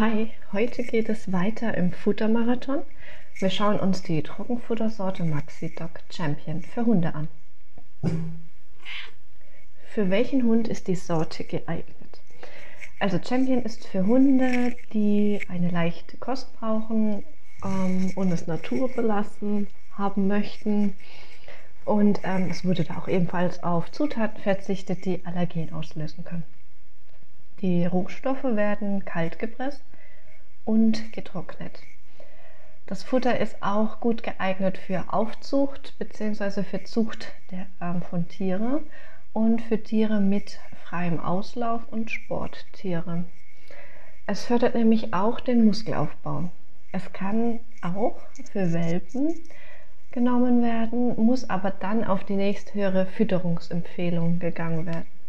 Hi, heute geht es weiter im Futtermarathon. Wir schauen uns die Trockenfuttersorte MaxiDoc Champion für Hunde an. Für welchen Hund ist die Sorte geeignet? Also Champion ist für Hunde, die eine leichte Kost brauchen ähm, und es naturbelassen haben möchten. Und ähm, es wurde da auch ebenfalls auf Zutaten verzichtet, die Allergen auslösen können. Die Rohstoffe werden kalt gepresst und getrocknet. Das Futter ist auch gut geeignet für Aufzucht bzw. für Zucht der, äh, von Tieren und für Tiere mit freiem Auslauf und Sporttiere. Es fördert nämlich auch den Muskelaufbau. Es kann auch für Welpen genommen werden, muss aber dann auf die nächsthöhere Fütterungsempfehlung gegangen werden.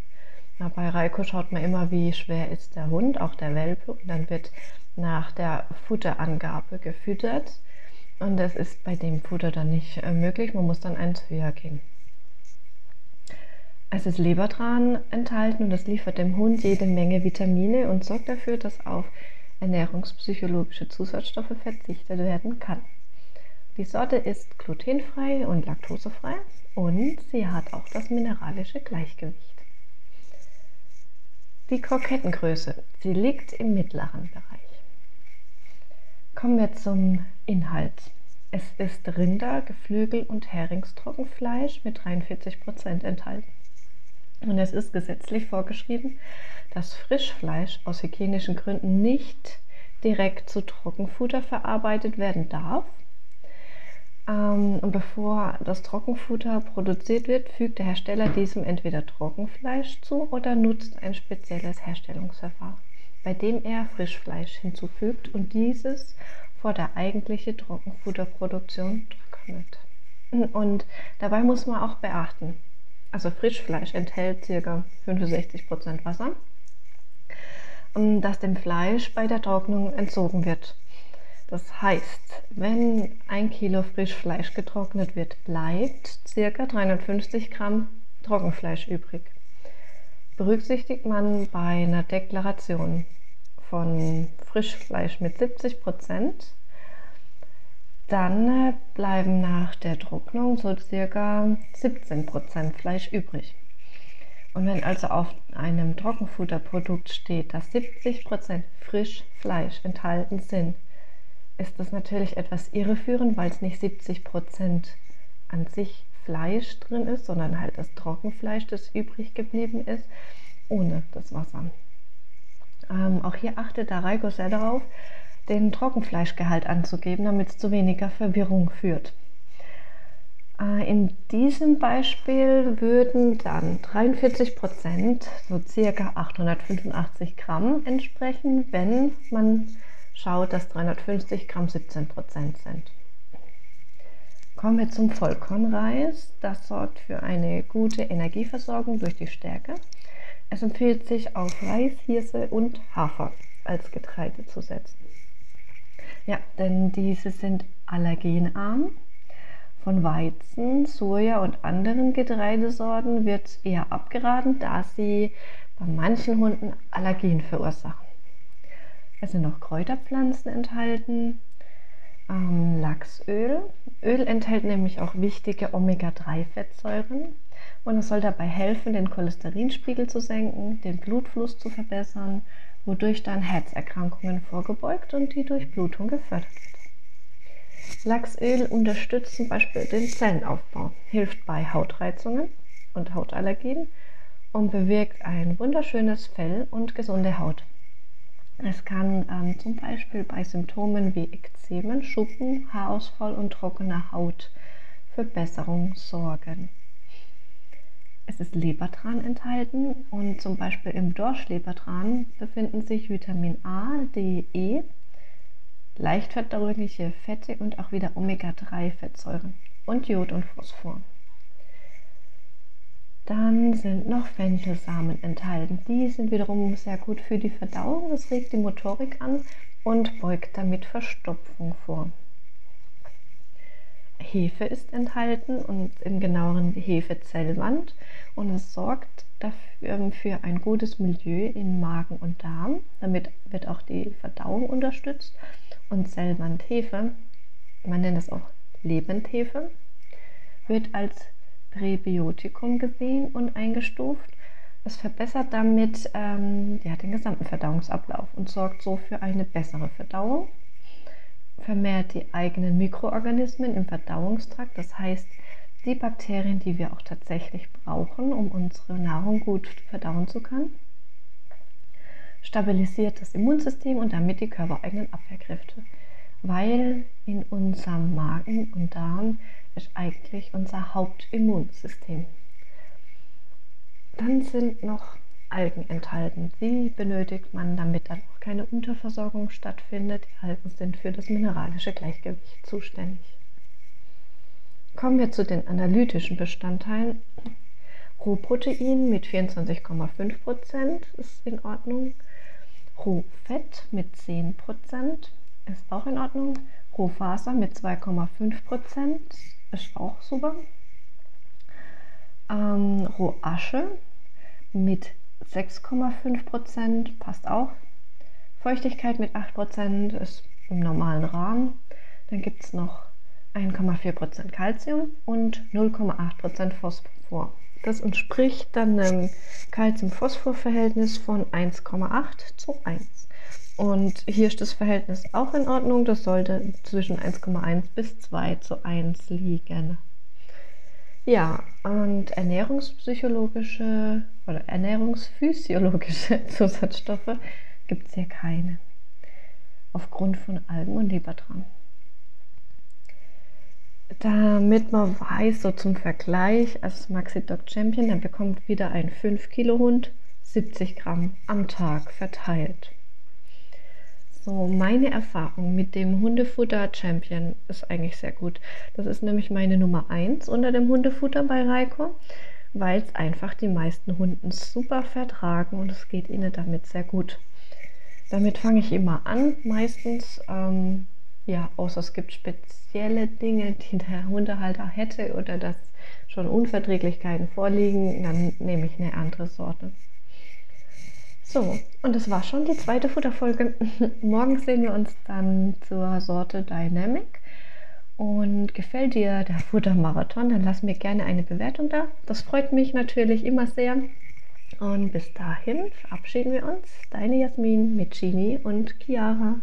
Na, bei Reiko schaut man immer, wie schwer ist der Hund, auch der Welpe, und dann wird nach der Futterangabe gefüttert. Und das ist bei dem Futter dann nicht äh, möglich, man muss dann eins höher gehen. Es ist Lebertran enthalten und das liefert dem Hund jede Menge Vitamine und sorgt dafür, dass auf ernährungspsychologische Zusatzstoffe verzichtet werden kann. Die Sorte ist glutenfrei und laktosefrei und sie hat auch das mineralische Gleichgewicht. Die Krokettengröße, sie liegt im mittleren Bereich. Kommen wir zum Inhalt. Es ist Rinder, Geflügel und Heringstrockenfleisch mit 43% enthalten. Und es ist gesetzlich vorgeschrieben, dass Frischfleisch aus hygienischen Gründen nicht direkt zu Trockenfutter verarbeitet werden darf und bevor das Trockenfutter produziert wird, fügt der Hersteller diesem entweder Trockenfleisch zu oder nutzt ein spezielles Herstellungsverfahren, bei dem er Frischfleisch hinzufügt und dieses vor der eigentlichen Trockenfutterproduktion trocknet. Und dabei muss man auch beachten, also Frischfleisch enthält ca. 65% Wasser, dass dem Fleisch bei der Trocknung entzogen wird das heißt, wenn ein Kilo Frischfleisch getrocknet wird, bleibt ca. 350 Gramm Trockenfleisch übrig. Berücksichtigt man bei einer Deklaration von Frischfleisch mit 70 Prozent, dann bleiben nach der Trocknung so ca. 17 Prozent Fleisch übrig. Und wenn also auf einem Trockenfutterprodukt steht, dass 70 Prozent Frischfleisch enthalten sind, ist das natürlich etwas irreführend, weil es nicht 70 Prozent an sich Fleisch drin ist, sondern halt das Trockenfleisch, das übrig geblieben ist, ohne das Wasser. Ähm, auch hier achtet der Reiko sehr darauf, den Trockenfleischgehalt anzugeben, damit es zu weniger Verwirrung führt. Äh, in diesem Beispiel würden dann 43 Prozent, so circa 885 Gramm entsprechen, wenn man schaut, dass 350 Gramm 17 Prozent sind. Kommen wir zum Vollkornreis. Das sorgt für eine gute Energieversorgung durch die Stärke. Es empfiehlt sich auf Reis, Hirse und Hafer als Getreide zu setzen. Ja, denn diese sind allergenarm. Von Weizen, Soja und anderen Getreidesorten wird eher abgeraten, da sie bei manchen Hunden Allergien verursachen. Es sind noch Kräuterpflanzen enthalten, ähm, Lachsöl. Öl enthält nämlich auch wichtige Omega-3-Fettsäuren und es soll dabei helfen, den Cholesterinspiegel zu senken, den Blutfluss zu verbessern, wodurch dann Herzerkrankungen vorgebeugt und die Durchblutung gefördert wird. Lachsöl unterstützt zum Beispiel den Zellenaufbau, hilft bei Hautreizungen und Hautallergien und bewirkt ein wunderschönes Fell und gesunde Haut. Es kann ähm, zum Beispiel bei Symptomen wie Ekzemen, Schuppen, Haarausfall und trockener Haut für Besserung sorgen. Es ist Lebertran enthalten und zum Beispiel im Dorschlebertran befinden sich Vitamin A, D, E, leicht verdauliche Fette und auch wieder Omega-3-Fettsäuren und Jod und Phosphor. Dann sind noch Fenchelsamen enthalten. Die sind wiederum sehr gut für die Verdauung. Das regt die Motorik an und beugt damit Verstopfung vor. Hefe ist enthalten und in genaueren Hefezellwand und es sorgt dafür ähm, für ein gutes Milieu in Magen und Darm. Damit wird auch die Verdauung unterstützt und Zellwand Hefe, man nennt es auch Lebendhefe, wird als Präbiotikum gesehen und eingestuft. Es verbessert damit ähm, ja, den gesamten Verdauungsablauf und sorgt so für eine bessere Verdauung vermehrt die eigenen Mikroorganismen im Verdauungstrakt, das heißt die Bakterien, die wir auch tatsächlich brauchen, um unsere Nahrung gut verdauen zu können, stabilisiert das Immunsystem und damit die körpereigenen Abwehrkräfte, weil in unserem Magen und Darm ist eigentlich unser Hauptimmunsystem. Dann sind noch Algen enthalten. Sie benötigt man, damit dann auch keine Unterversorgung stattfindet. Die Algen sind für das mineralische Gleichgewicht zuständig. Kommen wir zu den analytischen Bestandteilen. Rohprotein mit 24,5% ist in Ordnung. Rohfett mit 10% ist auch in Ordnung. Rohfaser mit 2,5% ist auch super. Ähm, Rohasche mit 6,5 Prozent passt auch. Feuchtigkeit mit 8 Prozent ist im normalen Rahmen. Dann gibt es noch 1,4 Prozent Calcium und 0,8 Prozent Phosphor. Das entspricht dann einem Calcium-Phosphor-Verhältnis von 1,8 zu 1. Und hier ist das Verhältnis auch in Ordnung. Das sollte zwischen 1,1 bis 2 zu 1 liegen. Ja, und ernährungspsychologische oder ernährungsphysiologische Zusatzstoffe gibt es hier keine. Aufgrund von Algen und Lebertran. Damit man weiß, so zum Vergleich, als Maxi Dog Champion, dann bekommt wieder ein 5 Kilo Hund 70 Gramm am Tag verteilt. So, meine Erfahrung mit dem Hundefutter Champion ist eigentlich sehr gut. Das ist nämlich meine Nummer 1 unter dem Hundefutter bei Reiko, weil es einfach die meisten Hunden super vertragen und es geht ihnen damit sehr gut. Damit fange ich immer an, meistens. Ähm, ja, außer es gibt spezielle Dinge, die der Hundehalter hätte oder dass schon Unverträglichkeiten vorliegen, dann nehme ich eine andere Sorte. So, und das war schon die zweite Futterfolge. Morgen sehen wir uns dann zur Sorte Dynamic. Und gefällt dir der Futtermarathon, dann lass mir gerne eine Bewertung da. Das freut mich natürlich immer sehr. Und bis dahin verabschieden wir uns. Deine Jasmin mit Gini und Chiara.